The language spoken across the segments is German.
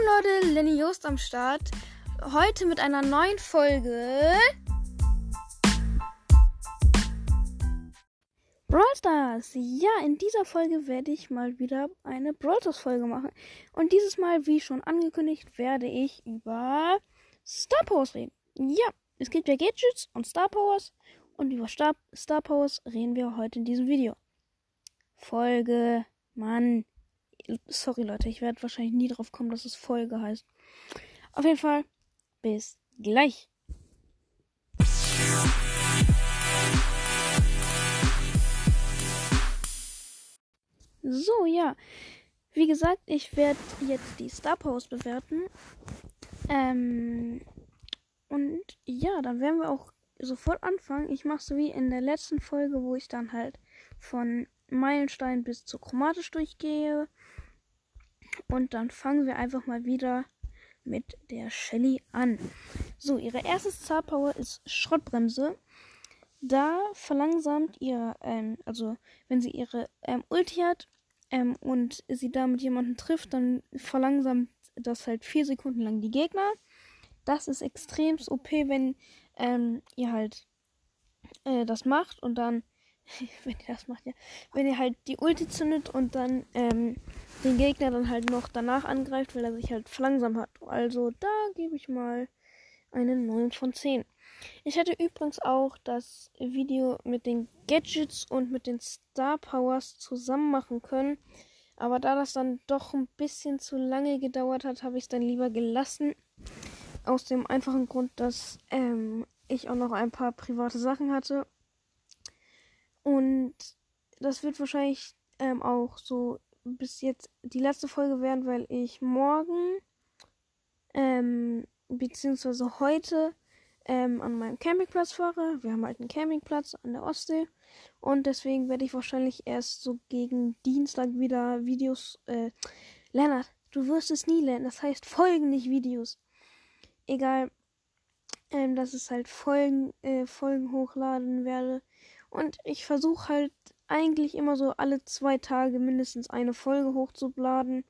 Leute, Lenny Jost am Start. Heute mit einer neuen Folge. Brawl Stars. Ja, in dieser Folge werde ich mal wieder eine Brawl Stars Folge machen. Und dieses Mal, wie schon angekündigt, werde ich über Star Powers reden. Ja, es gibt ja Gadgets und Star Powers. Und über Star, Star Powers reden wir heute in diesem Video. Folge, Mann. Sorry Leute, ich werde wahrscheinlich nie drauf kommen, dass es Folge heißt. Auf jeden Fall, bis gleich. So, ja. Wie gesagt, ich werde jetzt die Star Powers bewerten. Ähm, und ja, dann werden wir auch sofort anfangen. Ich mache so wie in der letzten Folge, wo ich dann halt von Meilenstein bis zu chromatisch durchgehe. Und dann fangen wir einfach mal wieder mit der Shelly an. So, ihre erste Star Power ist Schrottbremse. Da verlangsamt ihr, ähm, also wenn sie ihre ähm, Ulti hat ähm, und sie damit jemanden trifft, dann verlangsamt das halt vier Sekunden lang die Gegner. Das ist extrem OP, wenn ähm, ihr halt äh, das macht und dann wenn ihr das macht, ja. Wenn ihr halt die Ulti zündet und dann ähm, den Gegner dann halt noch danach angreift, weil er sich halt verlangsamt hat. Also da gebe ich mal eine 9 von 10. Ich hätte übrigens auch das Video mit den Gadgets und mit den Star Powers zusammen machen können. Aber da das dann doch ein bisschen zu lange gedauert hat, habe ich es dann lieber gelassen. Aus dem einfachen Grund, dass ähm, ich auch noch ein paar private Sachen hatte und das wird wahrscheinlich ähm, auch so bis jetzt die letzte Folge werden, weil ich morgen ähm, beziehungsweise heute ähm, an meinem Campingplatz fahre. Wir haben halt einen Campingplatz an der Ostsee und deswegen werde ich wahrscheinlich erst so gegen Dienstag wieder Videos. Äh, Lennart, du wirst es nie lernen. Das heißt Folgen, nicht Videos. Egal, ähm, dass es halt Folgen, äh, Folgen hochladen werde. Und ich versuche halt eigentlich immer so alle zwei Tage mindestens eine Folge hochzuladen.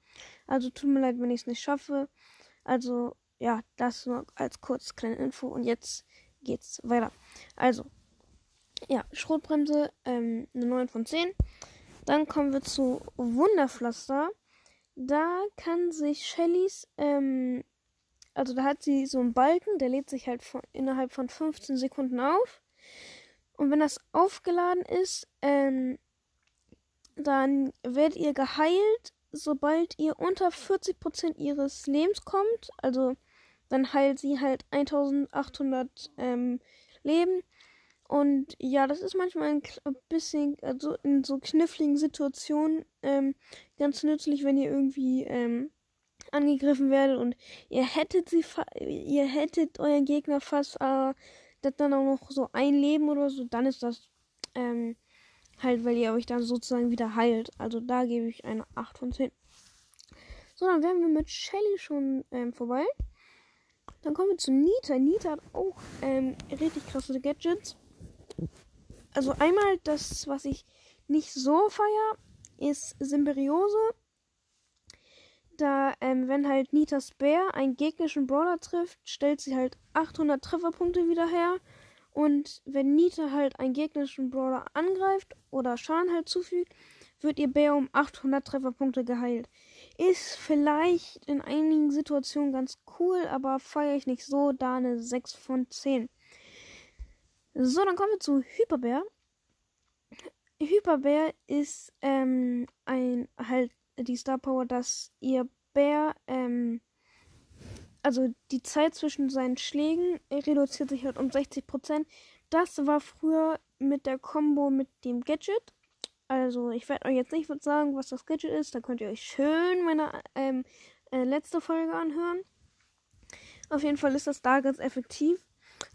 Also tut mir leid, wenn ich es nicht schaffe. Also ja, das nur als kurz kleine Info. Und jetzt geht's weiter. Also, ja, Schrotbremse, ähm, eine 9 von 10. Dann kommen wir zu Wunderpflaster. Da kann sich Shellys, ähm, also da hat sie so einen Balken, der lädt sich halt von, innerhalb von 15 Sekunden auf. Und wenn das aufgeladen ist, ähm, dann werdet ihr geheilt, sobald ihr unter 40% ihres Lebens kommt. Also dann heilt sie halt 1800 ähm, Leben. Und ja, das ist manchmal ein bisschen, also in so kniffligen Situationen ähm, ganz nützlich, wenn ihr irgendwie ähm, angegriffen werdet und ihr hättet sie, ihr hättet euren Gegner fast äh, das dann auch noch so ein Leben oder so, dann ist das ähm, halt, weil ihr euch dann sozusagen wieder heilt. Also da gebe ich eine 8 von 10. So, dann wären wir mit Shelly schon ähm, vorbei. Dann kommen wir zu Nita. Nita hat auch ähm, richtig krasse Gadgets. Also einmal das, was ich nicht so feier, ist Symbiose. Da, ähm, wenn halt Nitas Bär einen gegnerischen Brawler trifft, stellt sie halt 800 Trefferpunkte wieder her. Und wenn Nita halt einen gegnerischen Brawler angreift oder Schaden halt zufügt, wird ihr Bär um 800 Trefferpunkte geheilt. Ist vielleicht in einigen Situationen ganz cool, aber feiere ich nicht so, da eine 6 von 10. So, dann kommen wir zu Hyperbär. Hyperbär ist ähm, ein halt die Star Power, dass ihr Bär, ähm, also die Zeit zwischen seinen Schlägen reduziert sich halt um 60%. Das war früher mit der Combo mit dem Gadget. Also ich werde euch jetzt nicht sagen, was das Gadget ist. Da könnt ihr euch schön meine ähm, äh, letzte Folge anhören. Auf jeden Fall ist das da ganz effektiv.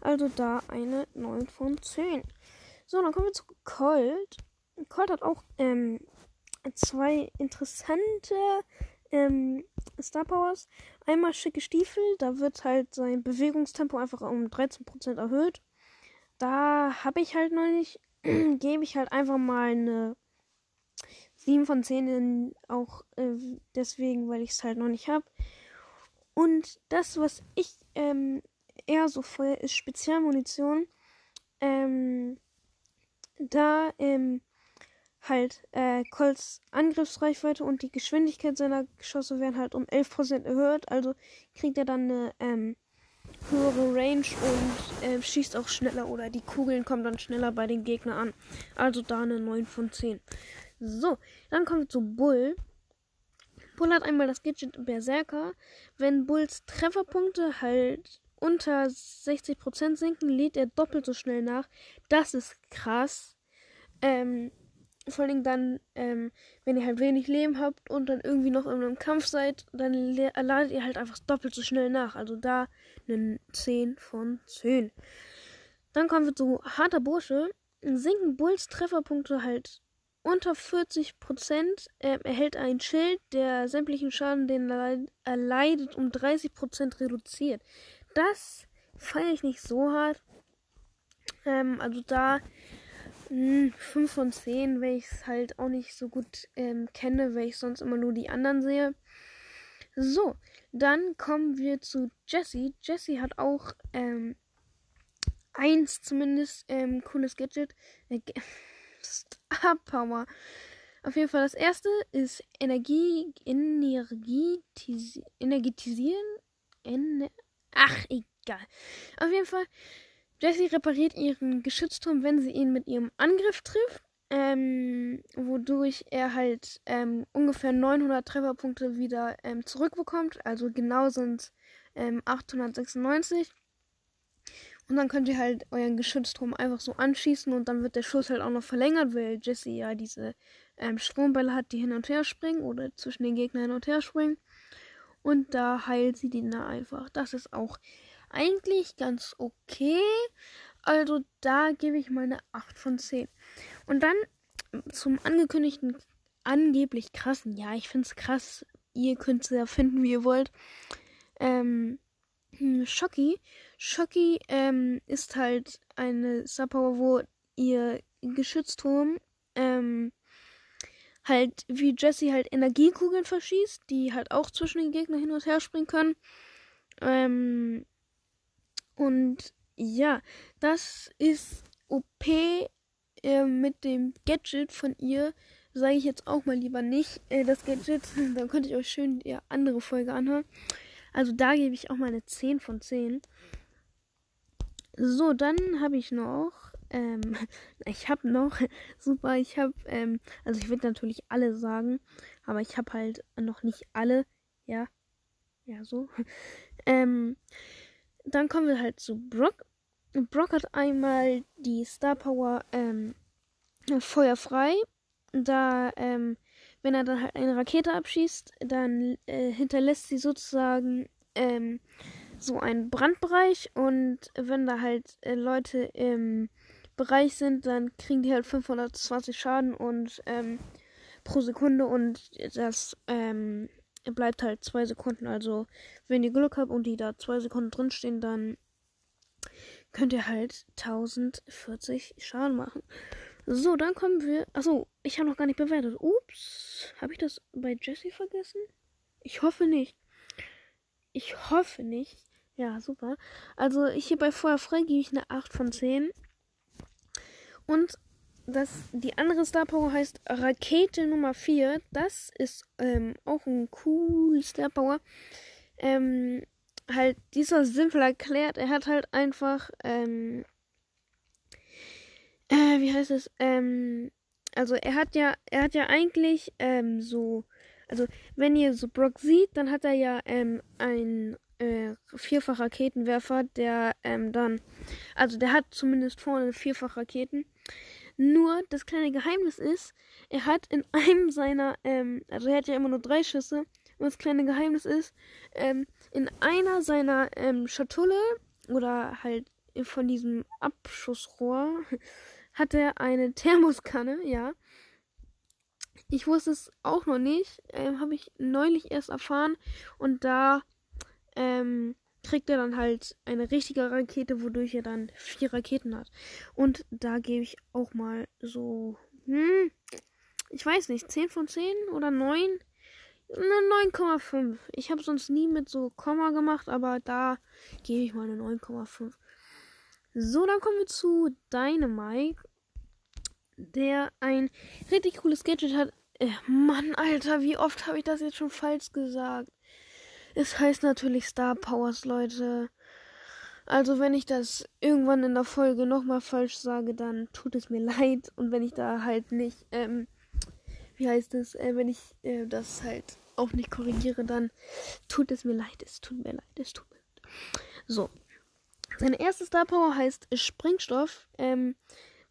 Also da eine 9 von 10. So, dann kommen wir zu Colt. Colt hat auch ähm, zwei interessante ähm, Star Powers. Einmal schicke Stiefel, da wird halt sein Bewegungstempo einfach um 13% erhöht. Da habe ich halt noch nicht, gebe ich halt einfach mal eine 7 von 10 in, auch äh, deswegen, weil ich es halt noch nicht habe. Und das, was ich ähm, eher so feuer, ist Spezialmunition. Ähm, da ähm, halt äh, Colts Angriffsreichweite und die Geschwindigkeit seiner Geschosse werden halt um 11% erhöht. Also kriegt er dann eine ähm, höhere Range und äh, schießt auch schneller oder die Kugeln kommen dann schneller bei den Gegnern an. Also da eine 9 von 10. So, dann kommen wir zu Bull. Bull hat einmal das Gadget Berserker. Wenn Bulls Trefferpunkte halt unter 60% sinken, lädt er doppelt so schnell nach. Das ist krass. Ähm, vor allem dann, ähm, wenn ihr halt wenig Leben habt und dann irgendwie noch in einem Kampf seid, dann ladet ihr halt einfach doppelt so schnell nach. Also da einen 10 von 10. Dann kommen wir zu harter Bursche. Sinken Bulls Trefferpunkte halt unter 40%. Ähm, erhält ein Schild, der sämtlichen Schaden, den er erleidet, um 30% reduziert. Das feiere ich nicht so hart. Ähm, also da 5 hm, von 10, weil ich es halt auch nicht so gut ähm, kenne, weil ich sonst immer nur die anderen sehe. So, dann kommen wir zu Jessie. Jessie hat auch ähm, eins zumindest ähm, cooles Gadget. Äh, Star Power. Auf jeden Fall das erste ist Energie, Energetis, energetisieren. Ener Ach, egal. Auf jeden Fall Jessie repariert ihren Geschützturm, wenn sie ihn mit ihrem Angriff trifft. Ähm, wodurch er halt ähm, ungefähr 900 Trefferpunkte wieder ähm, zurückbekommt. Also genau sind ähm, 896. Und dann könnt ihr halt euren Geschützturm einfach so anschießen und dann wird der Schuss halt auch noch verlängert, weil Jessie ja diese ähm, Strombälle hat, die hin und her springen oder zwischen den Gegnern hin und her springen. Und da heilt sie den da einfach. Das ist auch eigentlich ganz okay. Also da gebe ich mal eine 8 von 10. Und dann zum angekündigten angeblich krassen. Ja, ich finde es krass. Ihr könnt es ja finden, wie ihr wollt. Ähm, Shocky. Shocky ähm, ist halt eine Subpower, wo ihr Geschützturm ähm, halt wie Jesse halt Energiekugeln verschießt, die halt auch zwischen den Gegnern hin und her springen können. Ähm, und ja, das ist OP äh, mit dem Gadget von ihr. Sage ich jetzt auch mal lieber nicht. Äh, das Gadget, da könnt ihr euch schön die andere Folge anhören. Also da gebe ich auch mal eine 10 von 10. So, dann habe ich noch. Ähm, ich habe noch. Super, ich habe. Ähm, also ich würde natürlich alle sagen. Aber ich habe halt noch nicht alle. Ja. Ja, so. Ähm, dann kommen wir halt zu Brock. Brock hat einmal die Star Power ähm, Feuer frei. Da, ähm, wenn er dann halt eine Rakete abschießt, dann äh, hinterlässt sie sozusagen ähm, so einen Brandbereich. Und wenn da halt äh, Leute im Bereich sind, dann kriegen die halt 520 Schaden und ähm, pro Sekunde und das ähm, bleibt halt zwei Sekunden. Also, wenn ihr Glück habt und die da zwei Sekunden drinstehen, dann könnt ihr halt 1040 Schaden machen. So, dann kommen wir. Achso, ich habe noch gar nicht bewertet. Ups. Habe ich das bei Jesse vergessen? Ich hoffe nicht. Ich hoffe nicht. Ja, super. Also, ich hier bei Feuer frei gebe ich eine 8 von 10. Und das, die andere Star Power heißt Rakete Nummer 4. Das ist ähm, auch ein cool Star Power. Ähm, halt dieser simpel erklärt. Er hat halt einfach, ähm, äh, wie heißt es? Ähm, also er hat ja, er hat ja eigentlich ähm, so, also wenn ihr so Brock sieht, dann hat er ja ähm, ein äh, vierfach Raketenwerfer, der ähm, dann, also der hat zumindest vorne vierfach Raketen. Nur das kleine Geheimnis ist, er hat in einem seiner, ähm, also er hat ja immer nur drei Schüsse. Und das kleine Geheimnis ist, ähm, in einer seiner ähm, Schatulle oder halt von diesem Abschussrohr hat er eine Thermoskanne, ja. Ich wusste es auch noch nicht, ähm, habe ich neulich erst erfahren und da ähm, kriegt er dann halt eine richtige Rakete, wodurch er dann vier Raketen hat. Und da gebe ich auch mal so, hm, ich weiß nicht, 10 von 10 oder 9. Eine 9,5. Ich habe sonst nie mit so Komma gemacht, aber da gebe ich mal eine 9,5. So, dann kommen wir zu Dynamike, der ein richtig cooles Gadget hat. Äh, Mann, Alter, wie oft habe ich das jetzt schon falsch gesagt? Es heißt natürlich Star Powers, Leute. Also wenn ich das irgendwann in der Folge nochmal falsch sage, dann tut es mir leid. Und wenn ich da halt nicht, ähm, wie heißt es, äh, wenn ich äh, das halt auch nicht korrigiere, dann tut es mir leid. Es tut mir leid. Es tut mir leid. So. Seine erste Star Power heißt Sprengstoff. Ähm,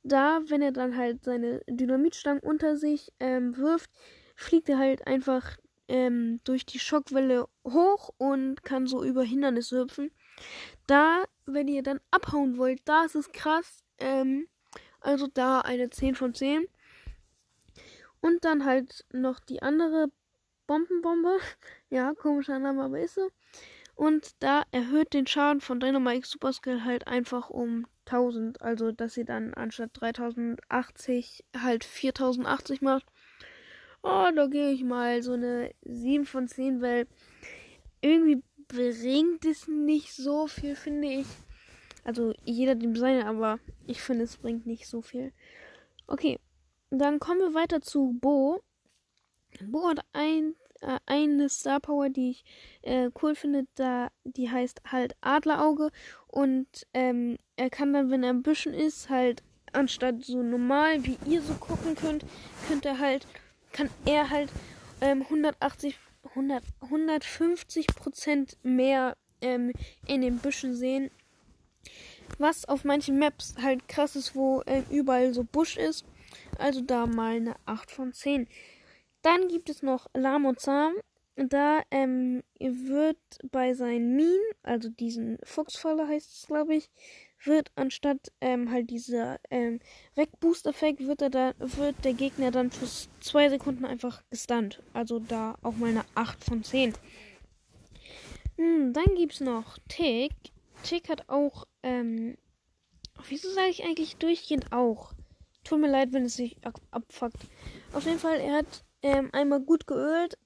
da, wenn er dann halt seine Dynamitstangen unter sich ähm, wirft, fliegt er halt einfach ähm, durch die Schockwelle hoch und kann so über Hindernisse hüpfen. Da, wenn ihr dann abhauen wollt, da ist es krass. Ähm, also da eine 10 von 10. Und dann halt noch die andere Bombenbombe. Ja, komischer Name, aber ist so. Und da erhöht den Schaden von Dynamite Super Skill halt einfach um 1000. Also, dass sie dann anstatt 3080 halt 4080 macht. Oh, da gehe ich mal so eine 7 von 10, weil irgendwie bringt es nicht so viel, finde ich. Also jeder dem seine, aber ich finde, es bringt nicht so viel. Okay, dann kommen wir weiter zu Bo. Bo hat ein, äh, eine Star Power, die ich äh, cool finde. Da, die heißt halt Adlerauge. Und ähm, er kann dann, wenn er im Büschen ist, halt anstatt so normal, wie ihr so gucken könnt, könnt er halt, kann er halt ähm, 180 100, 150 Prozent mehr ähm, in den Büschen sehen. Was auf manchen Maps halt krass ist, wo äh, überall so Busch ist. Also da mal eine 8 von 10. Dann gibt es noch Lahm und Zahm. Da ähm, wird bei seinen Minen, also diesen Fuchsfalle heißt es, glaube ich, wird anstatt ähm, halt dieser ähm, Wegboost-Effekt, wird, er da, wird der Gegner dann für zwei Sekunden einfach gestunt. Also da auch mal eine 8 von 10. Hm, dann gibt es noch Tick. Tick hat auch, ähm, wieso sage ich eigentlich durchgehend auch? Tut mir leid, wenn es sich ab abfuckt. Auf jeden Fall, er hat ähm, einmal gut geölt.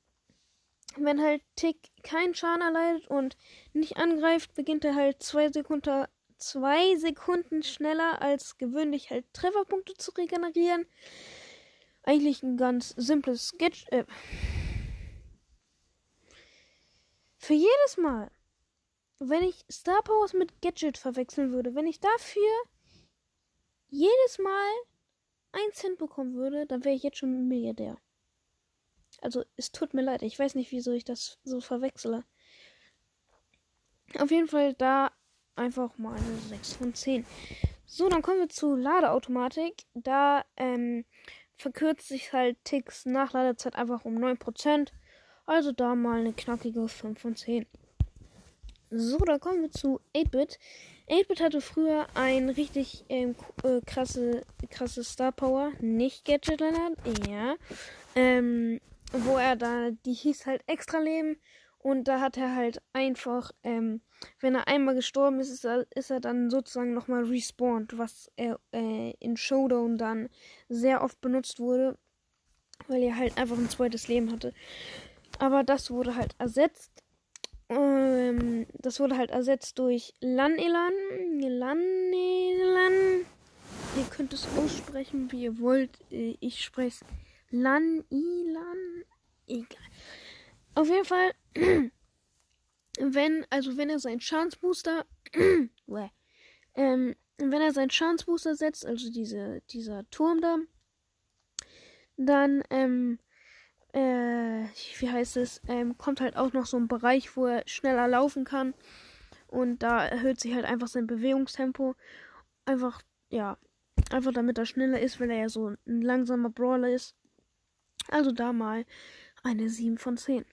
Wenn halt Tick keinen Schaden erleidet und nicht angreift, beginnt er halt zwei Sekunden zwei Sekunden schneller als gewöhnlich halt Trefferpunkte zu regenerieren. Eigentlich ein ganz simples Sketch. Äh Für jedes Mal, wenn ich Star Powers mit Gadget verwechseln würde, wenn ich dafür jedes Mal ein Cent bekommen würde, dann wäre ich jetzt schon Milliardär. Also, es tut mir leid. Ich weiß nicht, wieso ich das so verwechsele. Auf jeden Fall, da einfach mal eine 6 von 10. So, dann kommen wir zu Ladeautomatik. Da ähm, verkürzt sich halt Ticks Nachladezeit einfach um 9%. Also da mal eine knackige 5 von 10. So, dann kommen wir zu 8-Bit. 8-Bit hatte früher ein richtig ähm, äh, krasse, krasse Star Power. Nicht Gadget Leonard, ja. Ähm, wo er da, die hieß halt Extra Leben. Und da hat er halt einfach, ähm, wenn er einmal gestorben ist, ist er, ist er dann sozusagen nochmal respawned, was er äh, in Showdown dann sehr oft benutzt wurde, weil er halt einfach ein zweites Leben hatte. Aber das wurde halt ersetzt. Ähm, das wurde halt ersetzt durch Lanelan. Lanelan. Ihr könnt es aussprechen, wie ihr wollt. Äh, ich spreche es Lanilan. Egal. Auf jeden Fall, wenn, also wenn er seinen Schadensbooster, ähm, wenn er seinen Schadensbooster setzt, also diese, dieser Turm da, dann, ähm, äh, wie heißt es, ähm, kommt halt auch noch so ein Bereich, wo er schneller laufen kann. Und da erhöht sich halt einfach sein Bewegungstempo. Einfach, ja, einfach damit er schneller ist, weil er ja so ein langsamer Brawler ist. Also da mal eine 7 von 10.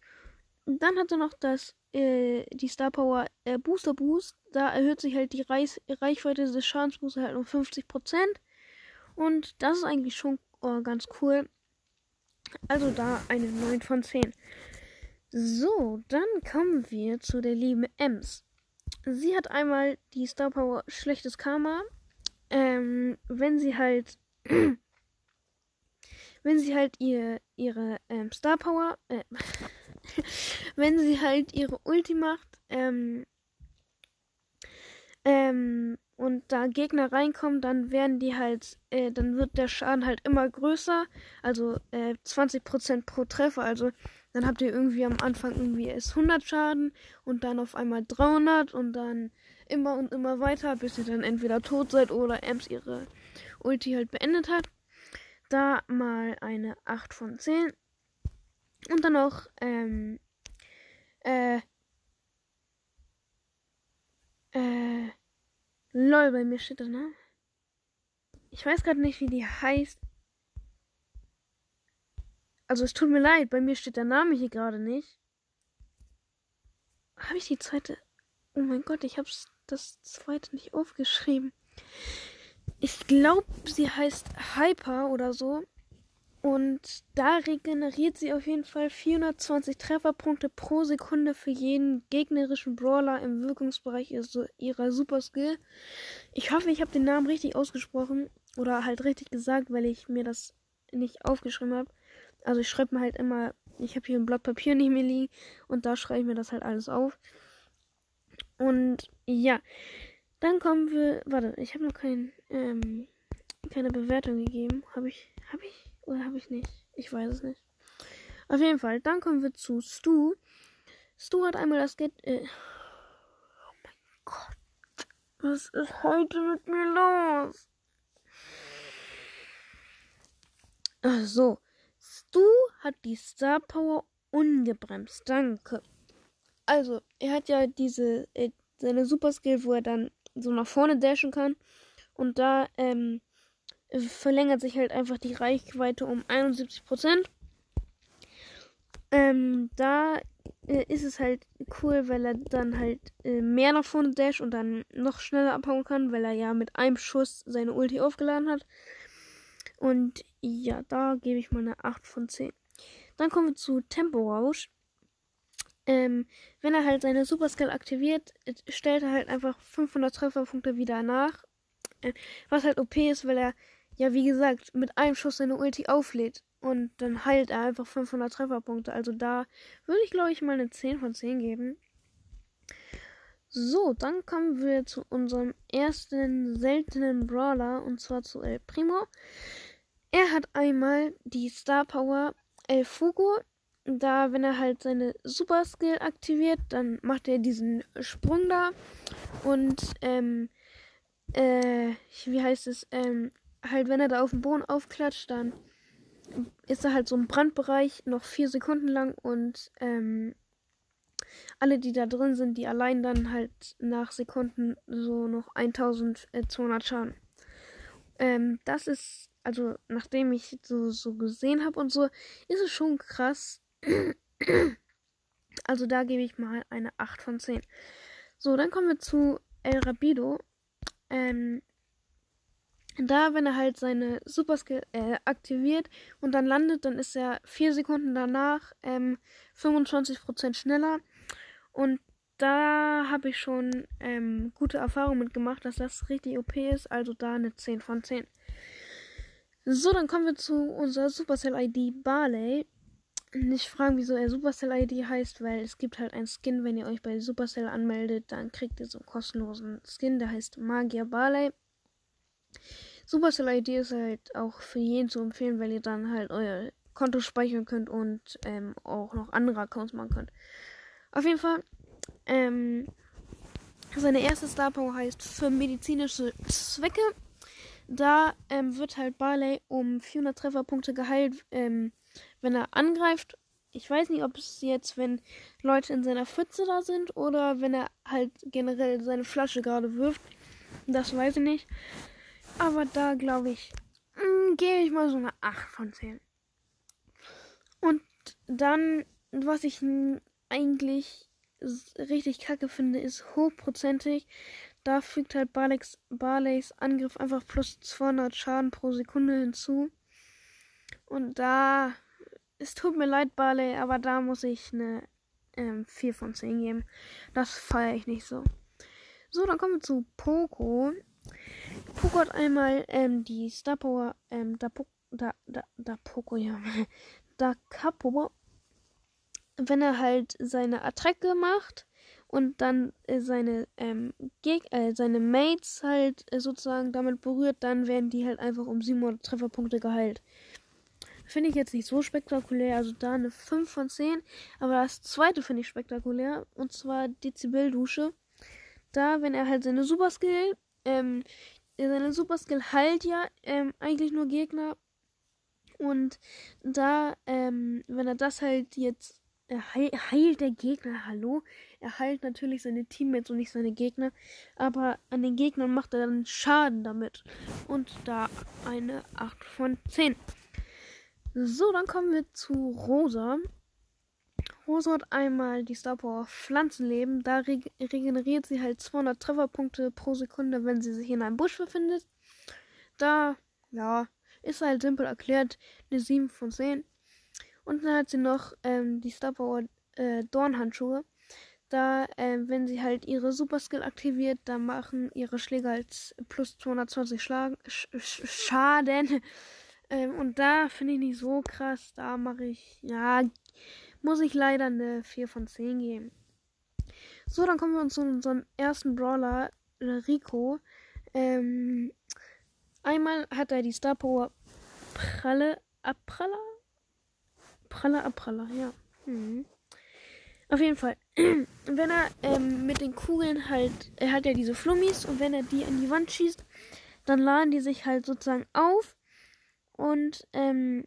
Dann hat er noch das, äh, die Star Power äh, Booster Boost. Da erhöht sich halt die Reis Reichweite des Schadensboosters halt um 50%. Und das ist eigentlich schon oh, ganz cool. Also da eine 9 von 10. So, dann kommen wir zu der lieben Ems. Sie hat einmal die Star Power Schlechtes Karma. Ähm, wenn sie halt wenn sie halt ihr, ihre ähm, Star Power, äh, wenn sie halt ihre Ulti macht, ähm, ähm, und da Gegner reinkommen, dann werden die halt, äh, dann wird der Schaden halt immer größer, also äh, 20% pro Treffer, also dann habt ihr irgendwie am Anfang irgendwie erst 100 Schaden und dann auf einmal 300 und dann immer und immer weiter, bis ihr dann entweder tot seid oder Ems ihre Ulti halt beendet hat. Da mal eine 8 von 10. Und dann noch, ähm, äh, äh, lol, bei mir steht da, ne? Ich weiß gerade nicht, wie die heißt. Also es tut mir leid, bei mir steht der Name hier gerade nicht. Habe ich die zweite? Oh mein Gott, ich habe das zweite nicht aufgeschrieben. Ich glaube, sie heißt Hyper oder so. Und da regeneriert sie auf jeden Fall 420 Trefferpunkte pro Sekunde für jeden gegnerischen Brawler im Wirkungsbereich ihrer Super Skill. Ich hoffe, ich habe den Namen richtig ausgesprochen oder halt richtig gesagt, weil ich mir das nicht aufgeschrieben habe. Also ich schreibe mir halt immer, ich habe hier ein Blatt Papier nicht mehr liegen und da schreibe ich mir das halt alles auf. Und ja, dann kommen wir. Warte, ich habe noch kein, ähm, keine Bewertung gegeben. Habe ich, habe ich oder habe ich nicht? Ich weiß es nicht. Auf jeden Fall, dann kommen wir zu Stu. Stu hat einmal das Geld. Äh, oh mein Gott. Was ist heute mit mir los? Ach so. Stu hat die Star Power ungebremst. Danke. Also, er hat ja diese, äh, seine Super Skill, wo er dann so nach vorne dashen kann. Und da ähm, verlängert sich halt einfach die Reichweite um 71%. Ähm, da äh, ist es halt cool, weil er dann halt äh, mehr nach vorne dasht und dann noch schneller abhauen kann, weil er ja mit einem Schuss seine Ulti aufgeladen hat. Und ja, da gebe ich mal eine 8 von 10. Dann kommen wir zu Tempo Rausch. Ähm, wenn er halt seine Super Skill aktiviert, stellt er halt einfach 500 Trefferpunkte wieder nach. Äh, was halt OP ist, weil er, ja, wie gesagt, mit einem Schuss seine Ulti auflädt. Und dann heilt er einfach 500 Trefferpunkte. Also da würde ich, glaube ich, mal eine 10 von 10 geben. So, dann kommen wir zu unserem ersten seltenen Brawler. Und zwar zu El Primo. Er hat einmal die Star Power El Fugo da, wenn er halt seine Super Skill aktiviert, dann macht er diesen Sprung da und ähm, äh, wie heißt es, ähm, halt wenn er da auf dem Boden aufklatscht, dann ist er halt so ein Brandbereich noch vier Sekunden lang und ähm, alle, die da drin sind, die allein dann halt nach Sekunden so noch 1200 Schaden. Ähm, das ist, also nachdem ich so, so gesehen habe und so, ist es schon krass, also da gebe ich mal eine 8 von 10. So, dann kommen wir zu El Rapido. Ähm, da, wenn er halt seine Superskill äh, aktiviert und dann landet, dann ist er 4 Sekunden danach ähm, 25% schneller. Und da habe ich schon ähm, gute Erfahrungen mitgemacht, dass das richtig OP ist. Also da eine 10 von 10. So, dann kommen wir zu unserer Supercell-ID Barley nicht fragen, wieso er Supercell-ID heißt, weil es gibt halt einen Skin, wenn ihr euch bei Supercell anmeldet, dann kriegt ihr so einen kostenlosen Skin, der heißt Magier Barley. Supercell-ID ist halt auch für jeden zu empfehlen, weil ihr dann halt euer Konto speichern könnt und ähm, auch noch andere Accounts machen könnt. Auf jeden Fall, ähm, seine erste Star Power heißt für medizinische Zwecke. Da ähm, wird halt Barley um 400 Trefferpunkte geheilt, ähm, wenn er angreift. Ich weiß nicht, ob es jetzt, wenn Leute in seiner Pfütze da sind oder wenn er halt generell seine Flasche gerade wirft. Das weiß ich nicht. Aber da glaube ich, hm, gebe ich mal so eine 8 von 10. Und dann, was ich eigentlich richtig kacke finde, ist hochprozentig. Da fügt halt Barleys, Barleys Angriff einfach plus 200 Schaden pro Sekunde hinzu. Und da es tut mir leid, Barley, aber da muss ich eine ähm, 4 von 10 geben. Das feiere ich nicht so. So, dann kommen wir zu Poco. Poco hat einmal ähm, die Star Power, ähm, da, da, da, da Poco, ja. Da Capo. wenn er halt seine Attacke macht und dann äh, seine ähm, Geg äh, seine Mates halt äh, sozusagen damit berührt, dann werden die halt einfach um 700 Trefferpunkte geheilt. Finde ich jetzt nicht so spektakulär, also da eine 5 von 10. Aber das zweite finde ich spektakulär, und zwar Dezibel-Dusche. Da, wenn er halt seine Superskill, ähm, seine Superskill heilt ja ähm, eigentlich nur Gegner. Und da, ähm, wenn er das halt jetzt er heilt der Gegner, hallo? Er heilt natürlich seine Teammates und nicht seine Gegner. Aber an den Gegnern macht er dann Schaden damit. Und da eine 8 von 10. So, dann kommen wir zu Rosa. Rosa hat einmal die Star Power Pflanzenleben. Da reg regeneriert sie halt 200 Trefferpunkte pro Sekunde, wenn sie sich in einem Busch befindet. Da, ja, ist halt simpel erklärt eine 7 von 10. Und dann hat sie noch ähm, die Star Power äh, Dornhandschuhe. Da, ähm, wenn sie halt ihre Super Skill aktiviert, dann machen ihre Schläge halt plus 220 Schlag Sch Sch Schaden. Ähm, und da finde ich nicht so krass. Da mache ich, ja, muss ich leider eine 4 von 10 geben. So, dann kommen wir zu unserem ersten Brawler, Rico. Ähm, einmal hat er die Star Power Pralle, Abpraller? Praller, Abpraller, ja. Mhm. Auf jeden Fall. wenn er ähm, mit den Kugeln halt, er hat ja diese Flummis und wenn er die an die Wand schießt, dann laden die sich halt sozusagen auf und ähm,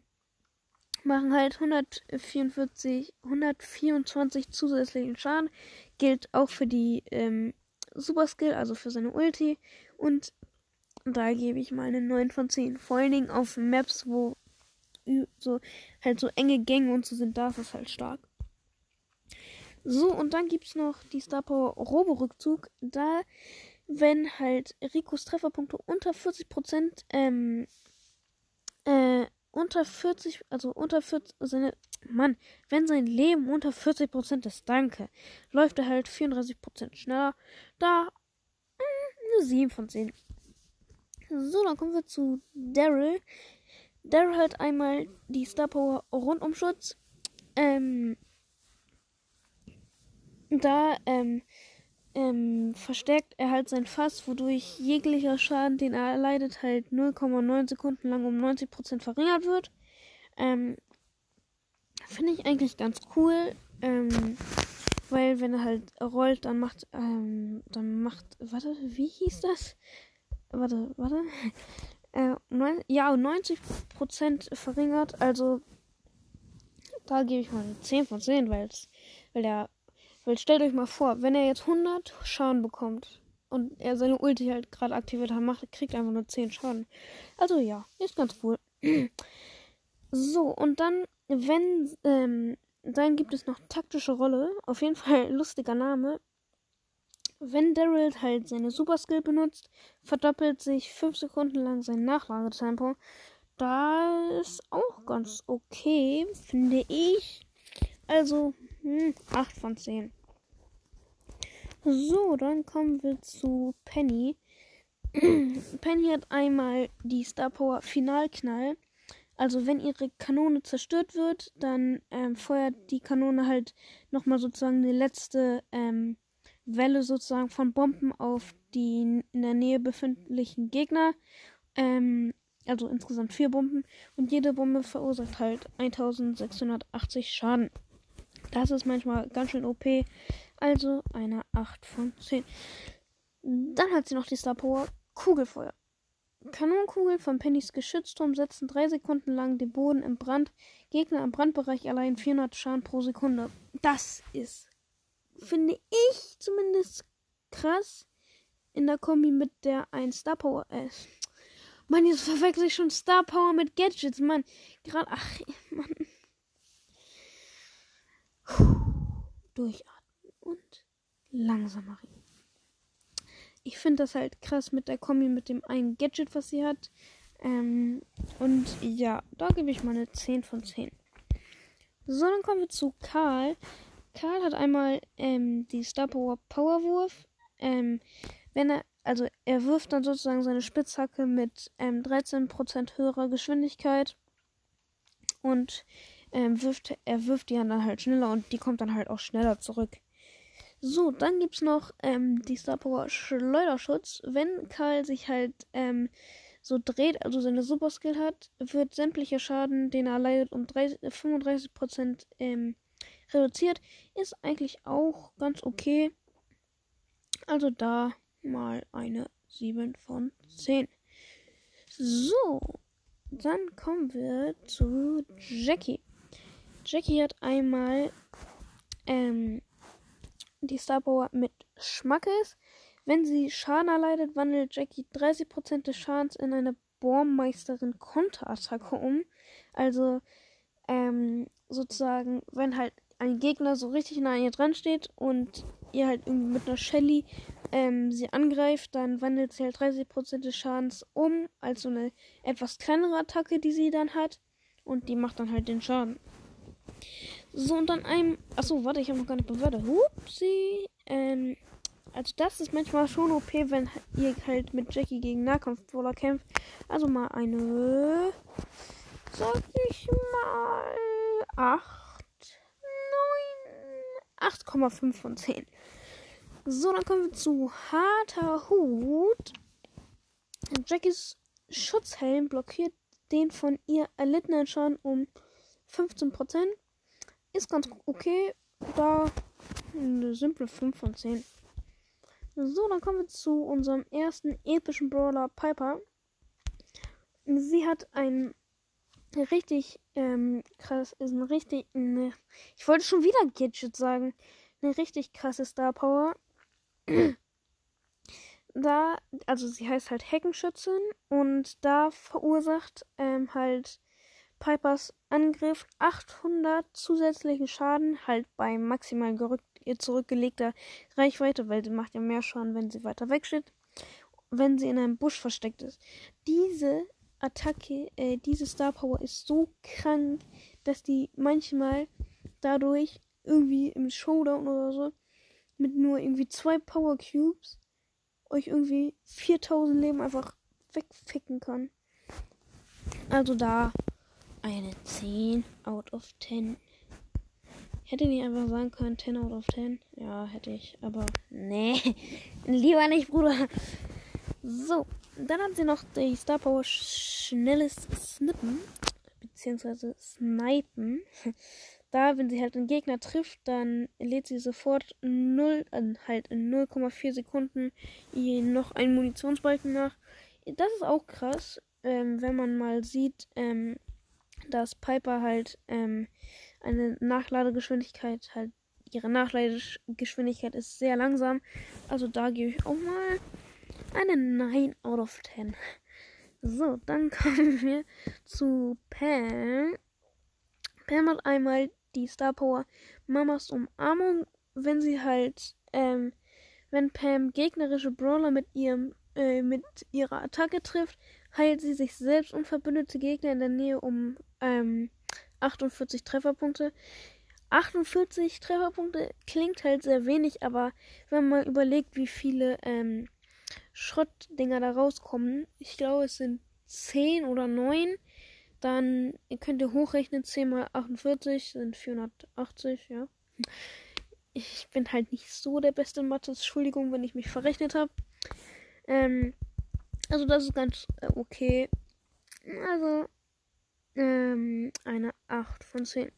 machen halt 144, 124 zusätzlichen Schaden. Gilt auch für die ähm, Super Skill, also für seine Ulti. Und da gebe ich mal eine 9 von 10. Vor allen Dingen auf Maps, wo so halt so enge Gänge und so sind, da ist es halt stark. So, und dann gibt es noch die Star Power Robo-Rückzug. Da, wenn halt Ricos Trefferpunkte unter 40%, ähm, äh, unter 40, also unter 40, seine, Mann, wenn sein Leben unter 40% ist, danke, läuft er halt 34% schneller. Da, mh, mm, eine 7 von 10. So, dann kommen wir zu Daryl. Daryl hat einmal die Star Power Rundumschutz. Ähm, da ähm, ähm, verstärkt er halt sein Fass, wodurch jeglicher Schaden, den er erleidet, halt 0,9 Sekunden lang um 90% verringert wird. Ähm, Finde ich eigentlich ganz cool. Ähm, weil wenn er halt rollt, dann macht, ähm, dann macht, warte, wie hieß das? Warte, warte. Äh, neun, ja, 90% verringert. Also, da gebe ich mal 10 von 10, weil's, weil der. Weil stellt euch mal vor, wenn er jetzt 100 Schaden bekommt und er seine Ulti halt gerade aktiviert hat, macht, kriegt einfach nur 10 Schaden. Also ja, ist ganz cool. so, und dann, wenn, ähm, dann gibt es noch taktische Rolle. Auf jeden Fall lustiger Name. Wenn Daryl halt seine Super Skill benutzt, verdoppelt sich 5 Sekunden lang sein Nachladetempo. Das ist auch ganz okay, finde ich. Also, hm, 8 von 10. So, dann kommen wir zu Penny. Penny hat einmal die Star Power Finalknall. Also wenn ihre Kanone zerstört wird, dann ähm, feuert die Kanone halt nochmal sozusagen eine letzte ähm, Welle sozusagen von Bomben auf die in der Nähe befindlichen Gegner. Ähm, also insgesamt vier Bomben. Und jede Bombe verursacht halt 1680 Schaden. Das ist manchmal ganz schön OP. Also eine 8 von 10. Dann hat sie noch die Star Power Kugelfeuer. Kanonenkugeln von Pennys Geschützturm setzen drei Sekunden lang den Boden im Brand. Gegner im Brandbereich allein 400 Schaden pro Sekunde. Das ist finde ich zumindest krass in der Kombi mit der 1 Star Power. Äh, Mann, jetzt verwechsel ich schon Star Power mit Gadgets, Mann. Gerade, ach, Mann. Durchatmen und langsamer reden. Ich finde das halt krass mit der Kombi mit dem einen Gadget, was sie hat. Ähm, und ja, da gebe ich mal eine 10 von 10. So, dann kommen wir zu Karl. Karl hat einmal ähm, die Star Power Powerwurf. Ähm, wenn er, also er wirft dann sozusagen seine Spitzhacke mit ähm, 13% höherer Geschwindigkeit. Und ähm, wirft, er wirft die dann halt schneller und die kommt dann halt auch schneller zurück. So, dann gibt es noch ähm, die Star Power Schleuderschutz. Wenn Karl sich halt ähm, so dreht, also seine Super Skill hat, wird sämtlicher Schaden, den er leidet, um 30, 35% ähm, reduziert. Ist eigentlich auch ganz okay. Also da mal eine 7 von 10. So, dann kommen wir zu Jackie. Jackie hat einmal ähm, die Star Power mit Schmackes. Wenn sie Schaden erleidet, wandelt Jackie 30% des Schadens in eine Bohrmeisterin Konterattacke um. Also ähm, sozusagen, wenn halt ein Gegner so richtig nah an ihr dran steht und ihr halt irgendwie mit einer Shelly ähm, sie angreift, dann wandelt sie halt 30% des Schadens um, als so eine etwas kleinere Attacke, die sie dann hat. Und die macht dann halt den Schaden. So, und dann einem. Achso, warte, ich habe noch gar nicht bewertet. Hupsi. Ähm, also das ist manchmal schon OP, wenn ihr halt mit Jackie gegen Nahkampfbrawler kämpft. Also mal eine. Sag ich mal. 8. 9. 8,5 von 10. So, dann kommen wir zu harter Hut. Jackies Schutzhelm blockiert den von ihr erlittenen Schaden um 15%. Ist ganz okay. Da eine simple 5 von 10. So, dann kommen wir zu unserem ersten epischen Brawler Piper. Sie hat ein richtig ähm, krass, ist ein richtig, eine, ich wollte schon wieder Gadget sagen, eine richtig krasse Star Power da, also sie heißt halt Heckenschützin und da verursacht ähm, halt Pipers Angriff 800 zusätzlichen Schaden, halt bei maximal gerückt, zurückgelegter Reichweite, weil sie macht ja mehr Schaden, wenn sie weiter weg steht, wenn sie in einem Busch versteckt ist. Diese Attacke, äh, diese Star Power ist so krank, dass die manchmal dadurch irgendwie im Showdown oder so mit nur irgendwie zwei Power Cubes euch irgendwie 4000 Leben einfach wegficken kann. Also da eine 10 out of 10. Hätte nicht einfach sagen können 10 out of 10. Ja, hätte ich. Aber nee. Lieber nicht, Bruder. So. Dann hat sie noch die Star Power schnelles Snippen. Beziehungsweise Snipen. da, wenn sie halt einen Gegner trifft, dann lädt sie sofort 0, äh, halt in 0,4 Sekunden noch einen Munitionsbalken nach. Das ist auch krass, ähm, wenn man mal sieht, ähm, dass Piper halt ähm, eine Nachladegeschwindigkeit halt ihre Nachladegeschwindigkeit ist sehr langsam. Also da gebe ich auch mal eine 9 out of 10. So, dann kommen wir zu Pam. Pam hat einmal die Star Power Mamas Umarmung, wenn sie halt, ähm, wenn Pam gegnerische Brawler mit ihrem, äh, mit ihrer Attacke trifft, heilt sie sich selbst und verbündete Gegner in der Nähe um, ähm, 48 Trefferpunkte. 48 Trefferpunkte klingt halt sehr wenig, aber wenn man überlegt, wie viele, ähm, Schrottdinger da rauskommen, ich glaube, es sind 10 oder 9, dann könnt ihr hochrechnen, 10 mal 48 sind 480, ja. Ich bin halt nicht so der beste in Mathe. Entschuldigung, wenn ich mich verrechnet habe. Ähm, also das ist ganz äh, okay. Also ähm, eine 8 von 10.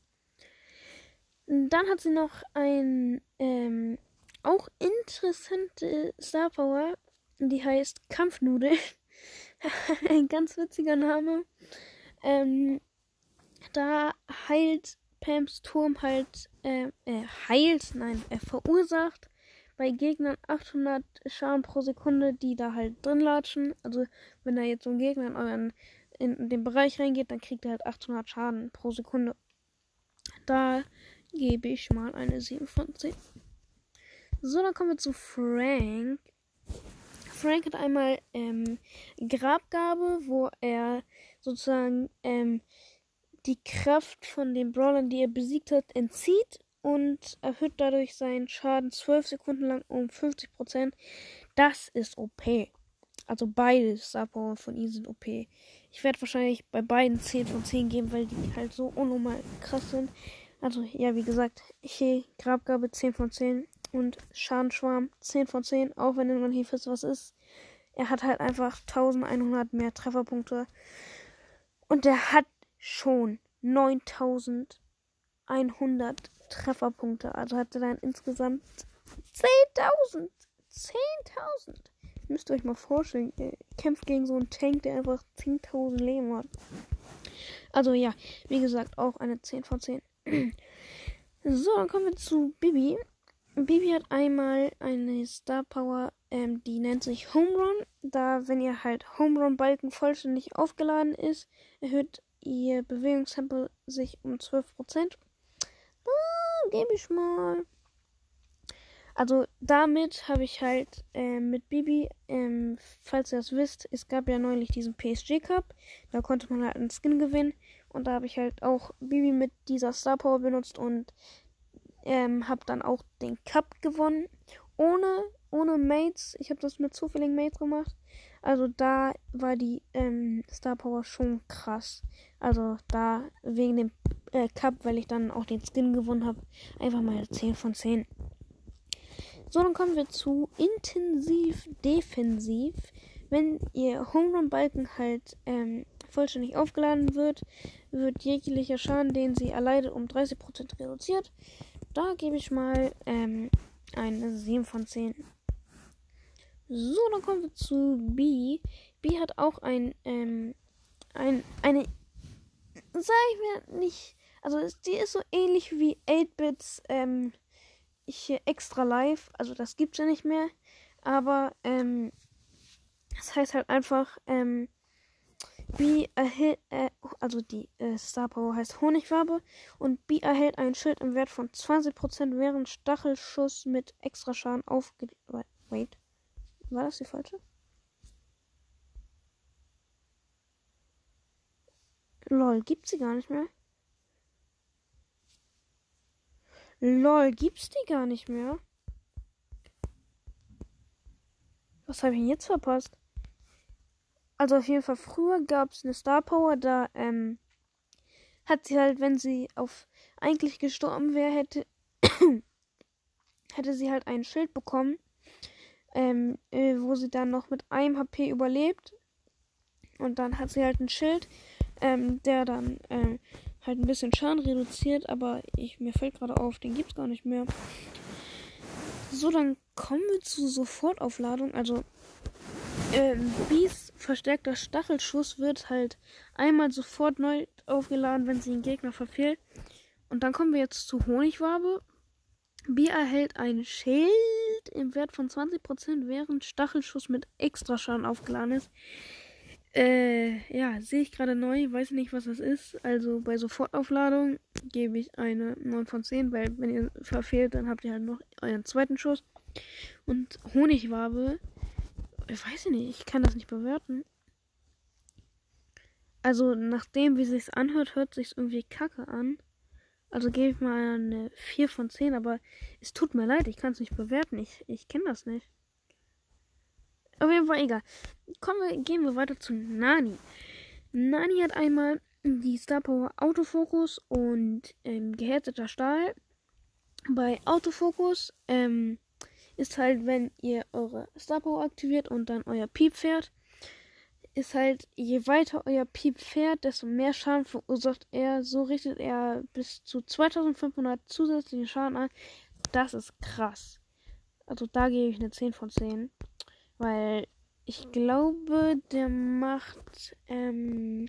Dann hat sie noch ein ähm, auch interessante Star Power, die heißt Kampfnudel. ein ganz witziger Name. Ähm, da heilt Pams Turm halt, äh, äh, heilt, nein, er verursacht bei Gegnern 800 Schaden pro Sekunde, die da halt drin latschen. Also, wenn da jetzt so ein Gegner in euren, in den Bereich reingeht, dann kriegt er halt 800 Schaden pro Sekunde. Da gebe ich mal eine 7 von 10. So, dann kommen wir zu Frank. Frank hat einmal ähm, Grabgabe, wo er sozusagen ähm, die Kraft von den Brawlern, die er besiegt hat, entzieht und erhöht dadurch seinen Schaden 12 Sekunden lang um 50%. Das ist OP. Also beide Star Power von ihm sind OP. Ich werde wahrscheinlich bei beiden 10 von 10 geben, weil die halt so unnormal krass sind. Also, ja, wie gesagt, hier Grabgabe 10 von 10 und Schadenschwarm 10 von 10, auch wenn man hier wisst, was ist. Er hat halt einfach 1100 mehr Trefferpunkte. Und er hat schon 9100 Trefferpunkte. Also hat er dann insgesamt 10.000. 10.000. Müsst ihr euch mal vorstellen. Er kämpft gegen so einen Tank, der einfach 10.000 Leben hat. Also ja, wie gesagt, auch eine 10 von 10. so, dann kommen wir zu Bibi. Bibi hat einmal eine Star Power, ähm, die nennt sich Home Run. Da, wenn ihr halt Home Run Balken vollständig aufgeladen ist, erhöht ihr Bewegungstempo sich um 12%. Da gebe ich mal. Also damit habe ich halt äh, mit Bibi, ähm, falls ihr das wisst, es gab ja neulich diesen PSG Cup. Da konnte man halt einen Skin gewinnen. Und da habe ich halt auch Bibi mit dieser Star Power benutzt und ähm, habe dann auch den Cup gewonnen. Ohne, ohne Mates. Ich habe das mit zufälligen Mates gemacht. Also da war die ähm, Star Power schon krass. Also da wegen dem äh, Cup, weil ich dann auch den Skin gewonnen habe, einfach mal 10 von 10. So, dann kommen wir zu intensiv defensiv. Wenn ihr Home Run Balken halt ähm, vollständig aufgeladen wird, wird jeglicher Schaden, den sie erleidet, um 30% reduziert. Da gebe ich mal ähm, eine 7 von 10. So, dann kommen wir zu B. B hat auch ein, ähm, ein, eine, sag ich mir nicht, also die ist so ähnlich wie 8-Bits, ähm, hier extra live, also das gibt's ja nicht mehr, aber, ähm, das heißt halt einfach, ähm, B erhält, äh, also die äh, Star Power heißt Honigwabe und B erhält ein Schild im Wert von 20% während Stachelschuss mit extra Schaden aufge... Wait. War das die falsche? Lol, gibt's sie gar nicht mehr? Lol, gibt's die gar nicht mehr? Was habe ich denn jetzt verpasst? Also auf jeden Fall früher gab es eine Star Power, da ähm, hat sie halt, wenn sie auf eigentlich gestorben wäre, hätte, hätte sie halt ein Schild bekommen, ähm, äh, wo sie dann noch mit einem HP überlebt. Und dann hat sie halt ein Schild, ähm, der dann äh, halt ein bisschen Schaden reduziert, aber ich, mir fällt gerade auf, den gibt's gar nicht mehr. So, dann kommen wir zu Sofortaufladung. Also ähm, Bees verstärkter Stachelschuss wird halt einmal sofort neu aufgeladen, wenn sie den Gegner verfehlt. Und dann kommen wir jetzt zu Honigwabe. Bee erhält ein Schild im Wert von 20%, während Stachelschuss mit Extraschaden aufgeladen ist. Äh, ja, sehe ich gerade neu, weiß nicht, was das ist. Also bei Sofortaufladung gebe ich eine 9 von 10, weil wenn ihr verfehlt, dann habt ihr halt noch euren zweiten Schuss. Und Honigwabe ich weiß nicht, ich kann das nicht bewerten. Also, nachdem wie sich's anhört, hört sich's irgendwie kacke an. Also gebe ich mal eine 4 von 10, aber es tut mir leid, ich kann es nicht bewerten. Ich, ich kenne das nicht. Auf jeden Fall egal. Kommen wir, gehen wir weiter zu Nani. Nani hat einmal die Star Power Autofokus und ähm, gehärteter Stahl. Bei Autofokus ähm, ist halt, wenn ihr eure Star Power aktiviert und dann euer Piep fährt, ist halt, je weiter euer Piep fährt, desto mehr Schaden verursacht er. So richtet er bis zu 2500 zusätzlichen Schaden an. Das ist krass. Also da gebe ich eine 10 von 10. Weil ich glaube, der macht, ähm,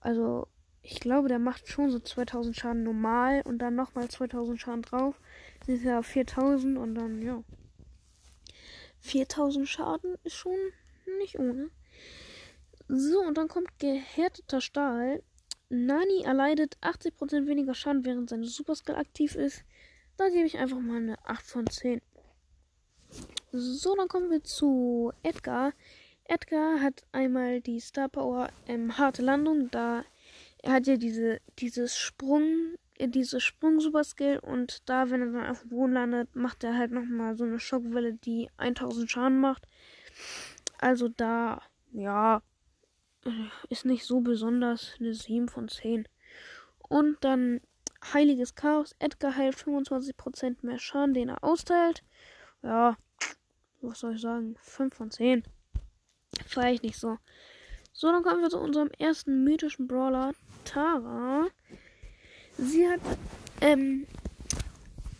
also ich glaube, der macht schon so 2000 Schaden normal und dann nochmal 2000 Schaden drauf. Das ist ja 4000 und dann, ja. 4000 Schaden ist schon nicht ohne. So, und dann kommt gehärteter Stahl. Nani erleidet 80% weniger Schaden, während seine Superskill aktiv ist. Da gebe ich einfach mal eine 8 von 10. So, dann kommen wir zu Edgar. Edgar hat einmal die Star Power ähm, harte Landung, da er hat ja diese, dieses Sprung, diese Sprung-Super-Skill und da, wenn er dann auf dem Boden landet, macht er halt nochmal so eine Schockwelle, die 1000 Schaden macht. Also da, ja, ist nicht so besonders eine 7 von 10. Und dann Heiliges Chaos. Edgar heilt 25% mehr Schaden, den er austeilt. Ja, was soll ich sagen? 5 von 10. Feier ich nicht so. So, dann kommen wir zu unserem ersten mythischen Brawler, Tara. Sie hat ähm,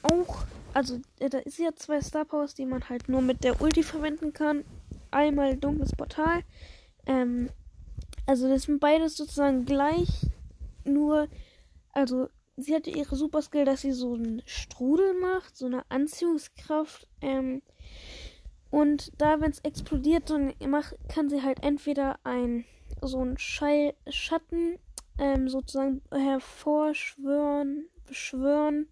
auch, also äh, da ist ja zwei Star Powers, die man halt nur mit der Ulti verwenden kann. Einmal dunkles Portal. Ähm, also das sind beides sozusagen gleich, nur, also sie hatte ihre Super Skill, dass sie so einen Strudel macht, so eine Anziehungskraft. Ähm, und da, wenn es explodiert, dann macht, kann sie halt entweder ein so ein Schall, Schatten ähm, sozusagen hervorschwören, beschwören,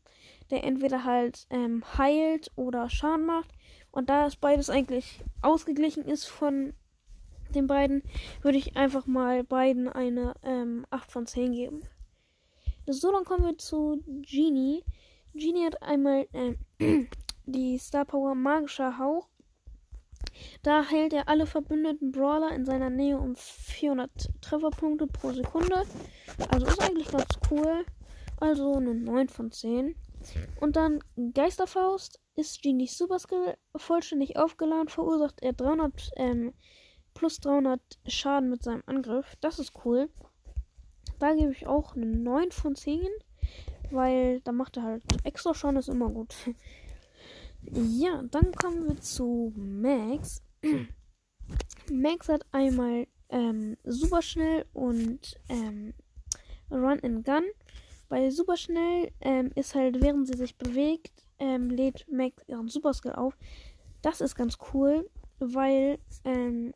der entweder halt ähm, heilt oder Schaden macht. Und da es beides eigentlich ausgeglichen ist von den beiden, würde ich einfach mal beiden eine ähm, 8 von 10 geben. So, dann kommen wir zu Genie. Genie hat einmal äh, die Star Power Magischer Hauch. Da heilt er alle verbündeten Brawler in seiner Nähe um 400 Trefferpunkte pro Sekunde. Also ist eigentlich ganz cool. Also eine 9 von 10. Und dann Geisterfaust ist Genies Superskill vollständig aufgeladen, verursacht er 300 ähm, plus 300 Schaden mit seinem Angriff. Das ist cool. Da gebe ich auch eine 9 von 10, weil da macht er halt extra Schaden, ist immer gut. ja, dann kommen wir zu Max. Max hat einmal ähm, Superschnell und ähm, Run and Gun. Bei Superschnell ähm, ist halt, während sie sich bewegt, ähm, lädt Max ihren Superskill auf. Das ist ganz cool, weil ähm,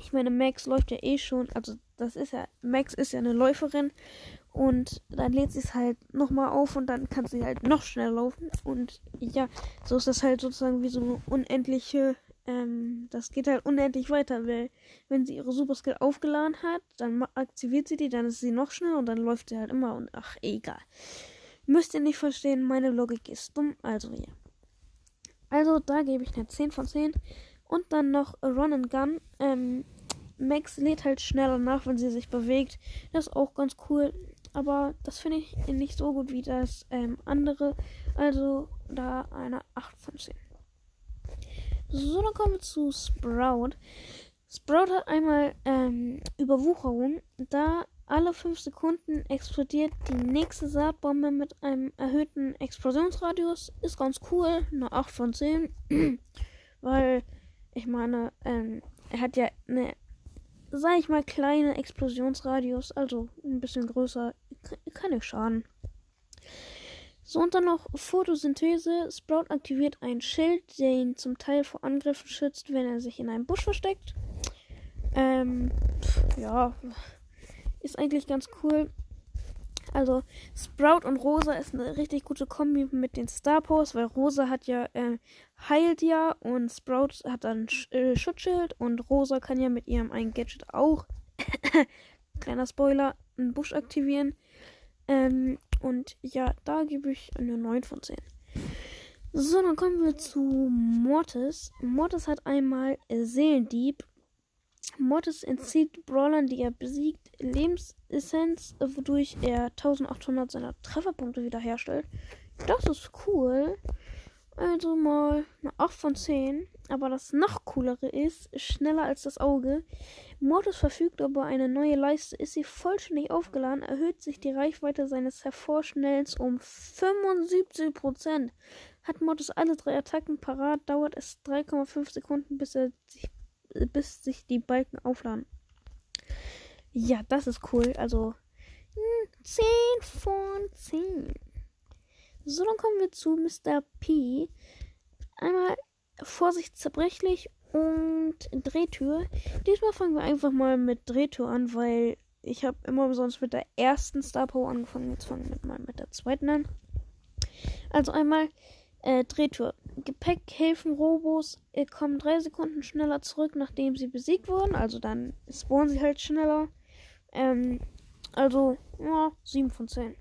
ich meine, Max läuft ja eh schon, also das ist ja, Max ist ja eine Läuferin und dann lädt sie es halt nochmal auf und dann kann sie halt noch schneller laufen. Und ja, so ist das halt sozusagen wie so eine unendliche, ähm, das geht halt unendlich weiter, weil wenn sie ihre Superskill aufgeladen hat, dann aktiviert sie die, dann ist sie noch schneller und dann läuft sie halt immer und ach, egal. Müsst ihr nicht verstehen, meine Logik ist dumm, also ja. Also da gebe ich eine 10 von 10. Und dann noch Run and Gun. Ähm, Max lädt halt schneller nach, wenn sie sich bewegt. Das ist auch ganz cool. Aber das finde ich nicht so gut wie das ähm, andere. Also da eine 8 von 10. So, dann kommen wir zu Sprout. Sprout hat einmal ähm, Überwucherung. Da alle 5 Sekunden explodiert die nächste Saatbombe mit einem erhöhten Explosionsradius. Ist ganz cool. Eine 8 von 10. Weil ich meine, ähm, er hat ja eine, sag ich mal, kleine Explosionsradius, also ein bisschen größer, nicht schaden. So, und dann noch Photosynthese. Sprout aktiviert ein Schild, der ihn zum Teil vor Angriffen schützt, wenn er sich in einem Busch versteckt. Ähm, ja, ist eigentlich ganz cool. Also Sprout und Rosa ist eine richtig gute Kombi mit den Star Powers, weil Rosa hat ja äh, heilt ja und Sprout hat dann Sch äh, Schutzschild und Rosa kann ja mit ihrem einen Gadget auch kleiner Spoiler einen Busch aktivieren. Ähm, und ja, da gebe ich eine 9 von 10. So, dann kommen wir zu Mortis. Mortis hat einmal Seelendieb Mortis entzieht Brawlern, die er besiegt, Lebensessenz, wodurch er 1800 seiner Trefferpunkte wiederherstellt. Das ist cool. Also mal eine 8 von 10. Aber das noch coolere ist, schneller als das Auge. Mortis verfügt über eine neue Leiste. Ist sie vollständig aufgeladen, erhöht sich die Reichweite seines Hervorschnellens um 75%. Hat Mortis alle drei Attacken parat, dauert es 3,5 Sekunden, bis er sich bis sich die Balken aufladen. Ja, das ist cool. Also 10 hm, von 10. So, dann kommen wir zu Mr. P. Einmal Vorsicht zerbrechlich und Drehtür. Diesmal fangen wir einfach mal mit Drehtür an, weil ich habe immer sonst mit der ersten Star Power angefangen. Jetzt fangen wir mal mit der zweiten an. Also einmal äh, Drehtür. Gepäckhilfen Robos äh, kommen drei Sekunden schneller zurück, nachdem sie besiegt wurden. Also dann spawnen sie halt schneller. Ähm, also, ja, 7 von 10.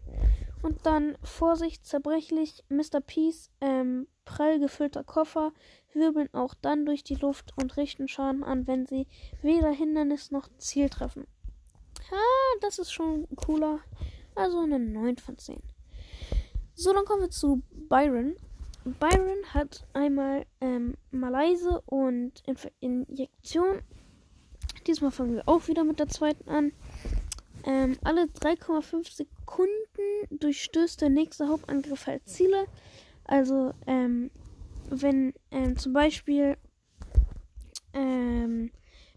Und dann Vorsicht, zerbrechlich, Mr. Peace, ähm, prall gefüllter Koffer, wirbeln auch dann durch die Luft und richten Schaden an, wenn sie weder Hindernis noch Ziel treffen. Ah, das ist schon cooler. Also eine 9 von 10. So, dann kommen wir zu Byron. Byron hat einmal ähm, Malaise und Inf Injektion. Diesmal fangen wir auch wieder mit der zweiten an. Ähm, alle 3,5 Sekunden durchstößt der nächste Hauptangriff halt Ziele. Also, ähm, wenn ähm, zum Beispiel, ähm,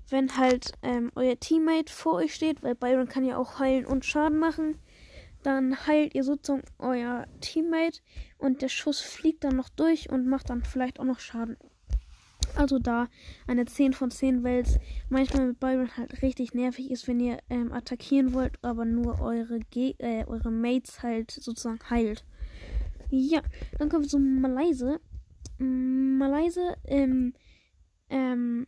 wenn halt ähm, euer Teammate vor euch steht, weil Byron kann ja auch heilen und Schaden machen, dann heilt ihr sozusagen euer Teammate und der Schuss fliegt dann noch durch und macht dann vielleicht auch noch Schaden. Also da eine 10 von 10, weil es manchmal mit Byron halt richtig nervig ist, wenn ihr ähm, attackieren wollt, aber nur eure, Ge äh, eure Mates halt sozusagen heilt. Ja, dann kommen wir zu Malaise. Malaise, ähm, ähm,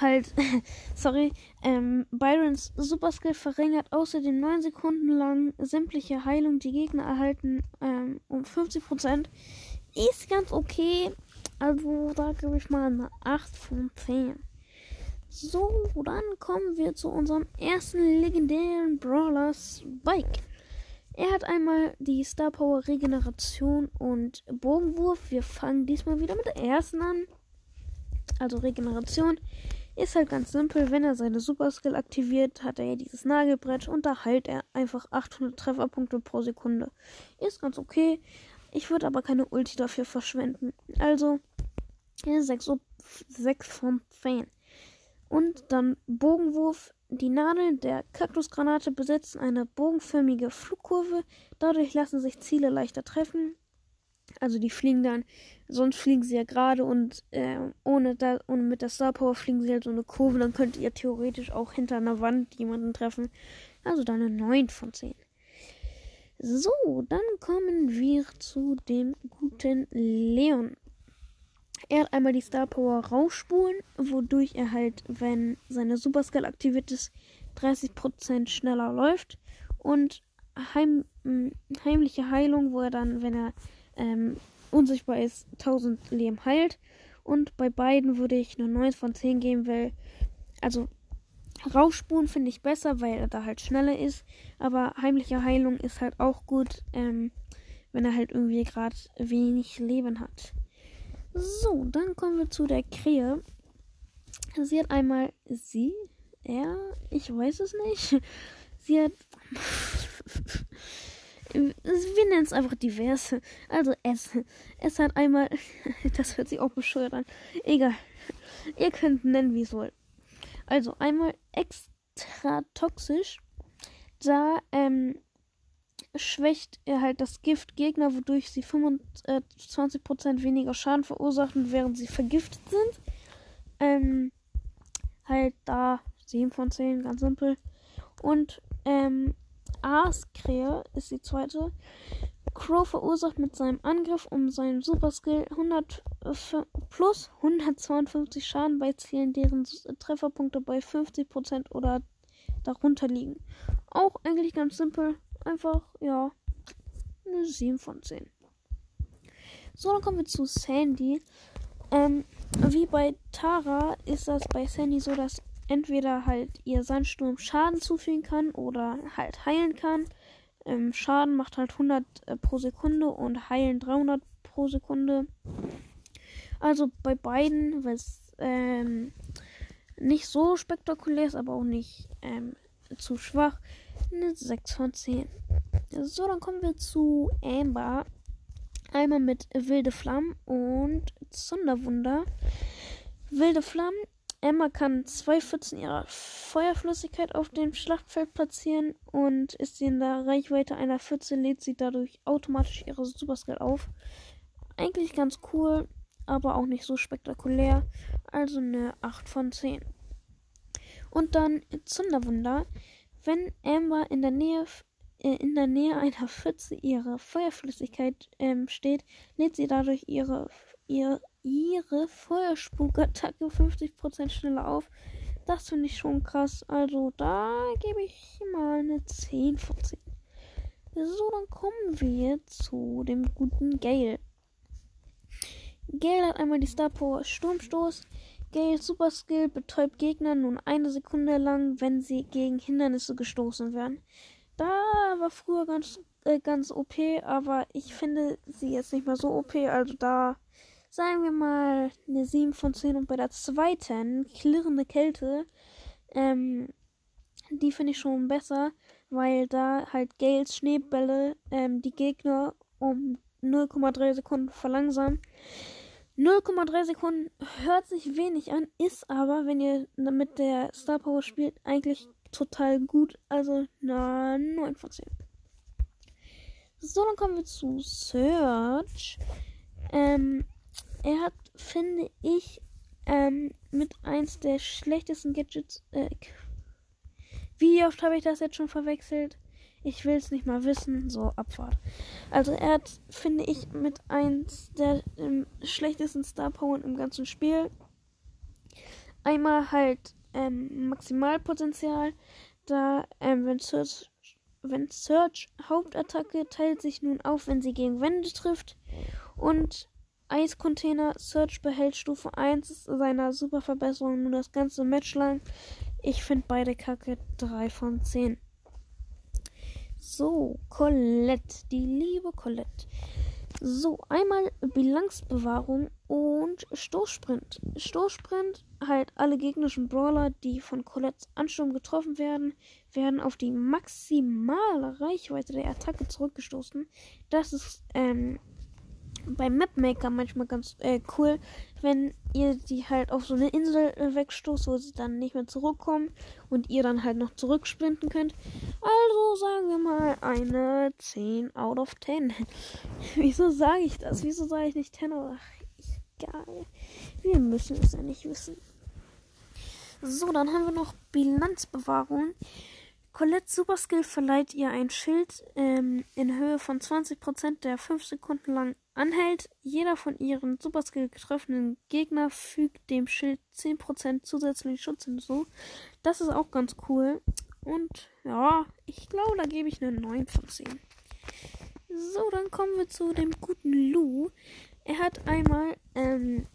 halt, sorry, ähm, Byrons Superskill verringert außerdem 9 Sekunden lang sämtliche Heilung, die Gegner erhalten, ähm, um 50%. Ist ganz okay. Also da gebe ich mal eine 8 von 10. So, dann kommen wir zu unserem ersten legendären Brawler Spike. Er hat einmal die Star Power Regeneration und Bogenwurf. Wir fangen diesmal wieder mit der ersten an. Also Regeneration. Ist halt ganz simpel. Wenn er seine Super Skill aktiviert, hat er ja dieses Nagelbrett und da heilt er einfach 800 Trefferpunkte pro Sekunde. Ist ganz okay. Ich würde aber keine Ulti dafür verschwenden. Also 6, 6 von 10. Und dann Bogenwurf. Die Nadeln der Kaktusgranate besitzen eine bogenförmige Flugkurve. Dadurch lassen sich Ziele leichter treffen. Also die fliegen dann, sonst fliegen sie ja gerade und äh, ohne, da, und mit der Star Power fliegen sie halt so eine Kurve. Dann könnt ihr theoretisch auch hinter einer Wand jemanden treffen. Also dann eine 9 von 10. So, dann kommen wir zu dem guten Leon. Er hat einmal die Star Power rausspulen, wodurch er halt, wenn seine Super Skill aktiviert ist, 30% schneller läuft. Und heim, heimliche Heilung, wo er dann, wenn er ähm, unsichtbar ist, 1000 Leben heilt. Und bei beiden würde ich eine 9 von 10 geben, weil, also, Rausspulen finde ich besser, weil er da halt schneller ist. Aber heimliche Heilung ist halt auch gut, ähm, wenn er halt irgendwie gerade wenig Leben hat. So, dann kommen wir zu der Krähe. Sie hat einmal sie, er, ich weiß es nicht. Sie hat wir nennen es einfach diverse. Also es. Es hat einmal. Das hört sich auch bescheuert an. Egal. Ihr könnt nennen, wie es wollt. Also einmal extra toxisch. Da ähm, schwächt er halt das Gift Gegner, wodurch sie 25% weniger Schaden verursachen, während sie vergiftet sind. Ähm, halt da 7 von 10, ganz simpel. Und ähm, Aaskrähe ist die zweite. Crow verursacht mit seinem Angriff um seinen Superskill 100 plus 152 Schaden bei Zielen, deren Trefferpunkte bei 50% oder darunter liegen. Auch eigentlich ganz simpel. Einfach, ja, eine 7 von 10. So, dann kommen wir zu Sandy. Ähm, wie bei Tara ist das bei Sandy so, dass entweder halt ihr Sandsturm Schaden zufügen kann oder halt heilen kann. Ähm, Schaden macht halt 100 äh, pro Sekunde und heilen 300 pro Sekunde. Also bei beiden, weil es ähm, nicht so spektakulär ist, aber auch nicht ähm, zu schwach, eine 6 von 10. So, dann kommen wir zu Amber. Einmal mit Wilde Flammen und Sonderwunder. Wilde Flammen Emma kann zwei Pfützen ihrer Feuerflüssigkeit auf dem Schlachtfeld platzieren und ist sie in der Reichweite einer Pfütze, lädt sie dadurch automatisch ihre Superskill auf. Eigentlich ganz cool, aber auch nicht so spektakulär. Also eine 8 von 10. Und dann Zunderwunder. Wenn Amber in der Nähe äh, in der Nähe einer Pfütze ihre Feuerflüssigkeit ähm, steht, lädt sie dadurch ihre, ihr, ihre Feuerspukattacke 50% schneller auf. Das finde ich schon krass. Also da gebe ich mal eine 10 von 10. So, dann kommen wir zu dem guten Gale. Gale hat einmal die Star Power Sturmstoß. Gales Super Skill betäubt Gegner nun eine Sekunde lang, wenn sie gegen Hindernisse gestoßen werden. Da war früher ganz, äh, ganz OP, aber ich finde sie jetzt nicht mehr so OP. Also da sagen wir mal eine 7 von 10. Und bei der zweiten, klirrende Kälte, ähm, die finde ich schon besser, weil da halt Gales Schneebälle ähm, die Gegner um 0,3 Sekunden verlangsamen. 0,3 Sekunden hört sich wenig an, ist aber, wenn ihr mit der Star Power spielt, eigentlich total gut. Also, na, 9 von 10. So, dann kommen wir zu Search. Ähm, er hat, finde ich, ähm, mit eins der schlechtesten Gadgets. Äh, wie oft habe ich das jetzt schon verwechselt? Ich will es nicht mal wissen. So, Abfahrt. Also er hat, finde ich, mit eins der ähm, schlechtesten Star Power im ganzen Spiel. Einmal halt ähm, Maximalpotenzial. Da, ähm, wenn Search, wenn Search Hauptattacke teilt sich nun auf, wenn sie gegen Wände trifft. Und Eiscontainer Search behält Stufe 1 seiner Superverbesserung nun das ganze Match lang. Ich finde beide Kacke 3 von 10. So, Colette, die liebe Colette. So, einmal Bilanzbewahrung und Stoßsprint. Stoßsprint, halt alle gegnerischen Brawler, die von Colettes Ansturm getroffen werden, werden auf die maximale Reichweite der Attacke zurückgestoßen. Das ist ähm, beim Mapmaker manchmal ganz äh, cool, wenn ihr die halt auf so eine Insel äh, wegstoßt, wo sie dann nicht mehr zurückkommen und ihr dann halt noch zurücksprinten könnt. Also sagen wir mal eine 10 out of 10. Wieso sage ich das? Wieso sage ich nicht 10 oder egal. Wir müssen es ja nicht wissen. So, dann haben wir noch Bilanzbewahrung. Colettes Superskill verleiht ihr ein Schild ähm, in Höhe von 20%, der 5 Sekunden lang anhält. Jeder von ihren Superskill getroffenen Gegner fügt dem Schild 10% zusätzlichen Schutz hinzu. Das ist auch ganz cool. Und ja, ich glaube, da gebe ich eine 9 von 10. So, dann kommen wir zu dem guten Lou. Er hat einmal ähm,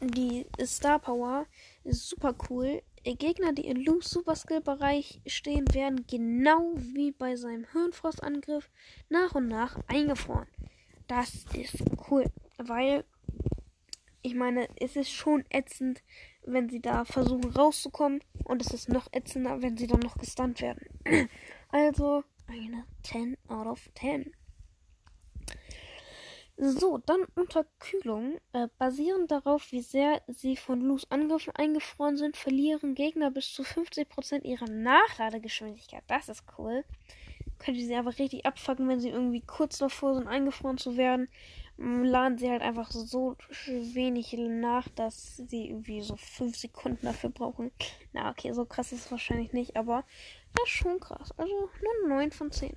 die Star Power. Super cool. Gegner, die in Lou's Superskill-Bereich stehen, werden genau wie bei seinem Hirnfrostangriff nach und nach eingefroren. Das ist cool, weil ich meine, es ist schon ätzend, wenn sie da versuchen rauszukommen und es ist noch ätzender, wenn sie dann noch gestunt werden. Also eine 10 out of 10. So, dann Unterkühlung. Äh, basierend darauf, wie sehr sie von Lus Angriffen eingefroren sind, verlieren Gegner bis zu 50% ihrer Nachladegeschwindigkeit. Das ist cool. Könnt ihr sie aber richtig abfacken, wenn sie irgendwie kurz davor sind, eingefroren zu werden. Laden sie halt einfach so wenig nach, dass sie irgendwie so 5 Sekunden dafür brauchen. Na, okay, so krass ist es wahrscheinlich nicht, aber das ist schon krass. Also nur 9 von 10.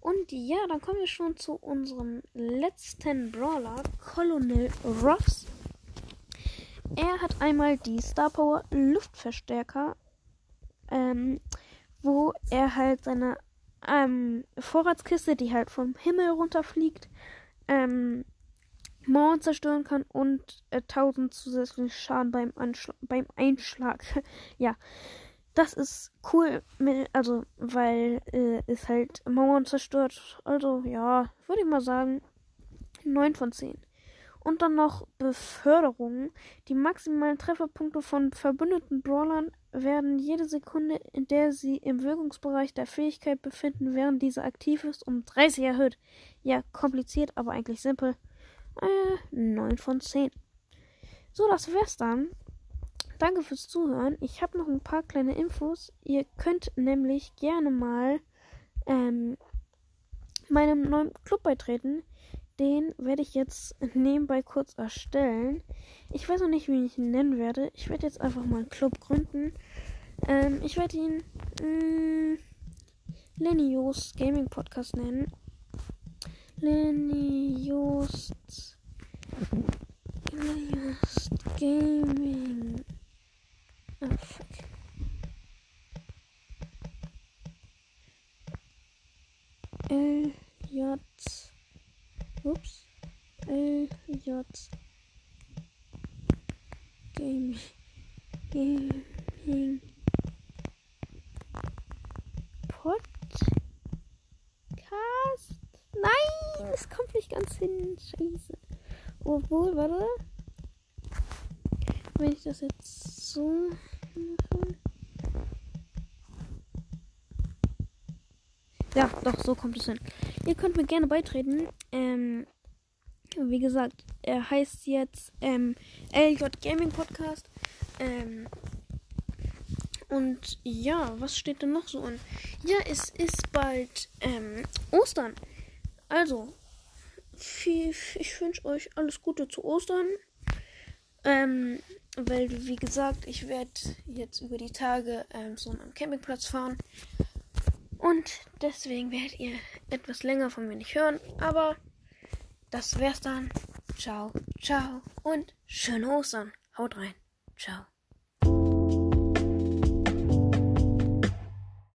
Und ja, dann kommen wir schon zu unserem letzten Brawler, Colonel Ruffs. Er hat einmal die Star Power Luftverstärker, ähm, wo er halt seine ähm, Vorratskiste, die halt vom Himmel runterfliegt, ähm, Mauern zerstören kann und äh, 1000 zusätzlichen Schaden beim, Anschl beim Einschlag. ja, das ist cool, also weil äh, es halt Mauern zerstört. Also ja, würde ich mal sagen 9 von 10. Und dann noch Beförderung. Die maximalen Trefferpunkte von verbündeten Brawlern werden jede Sekunde, in der sie im Wirkungsbereich der Fähigkeit befinden, während diese aktiv ist, um 30 erhöht. Ja, kompliziert, aber eigentlich simpel. Äh, 9 von 10. So, das wär's dann. Danke fürs Zuhören. Ich habe noch ein paar kleine Infos. Ihr könnt nämlich gerne mal ähm, meinem neuen Club beitreten. Den werde ich jetzt nebenbei kurz erstellen. Ich weiß noch nicht, wie ich ihn nennen werde. Ich werde jetzt einfach mal einen Club gründen. Ähm, ich werde ihn mh, Lenny Jost Gaming Podcast nennen. Lenny Jost Gaming Oh, fuck. L J Ups. L J Gaming Gaming Podcast. Nein, es kommt nicht ganz hin. Scheiße. Obwohl, warte. Wenn ich das jetzt so mache. Ja, doch, so kommt es hin. Ihr könnt mir gerne beitreten. Ähm, wie gesagt, er heißt jetzt ähm, LJ Gaming Podcast. Ähm, und ja, was steht denn noch so an? Ja, es ist bald ähm, Ostern. Also, viel, ich wünsche euch alles Gute zu Ostern. Ähm, weil, wie gesagt, ich werde jetzt über die Tage ähm, so einen Campingplatz fahren. Und deswegen werdet ihr etwas länger von mir nicht hören. Aber das wär's dann. Ciao, ciao und schöne Ostern. Haut rein. Ciao.